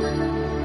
Música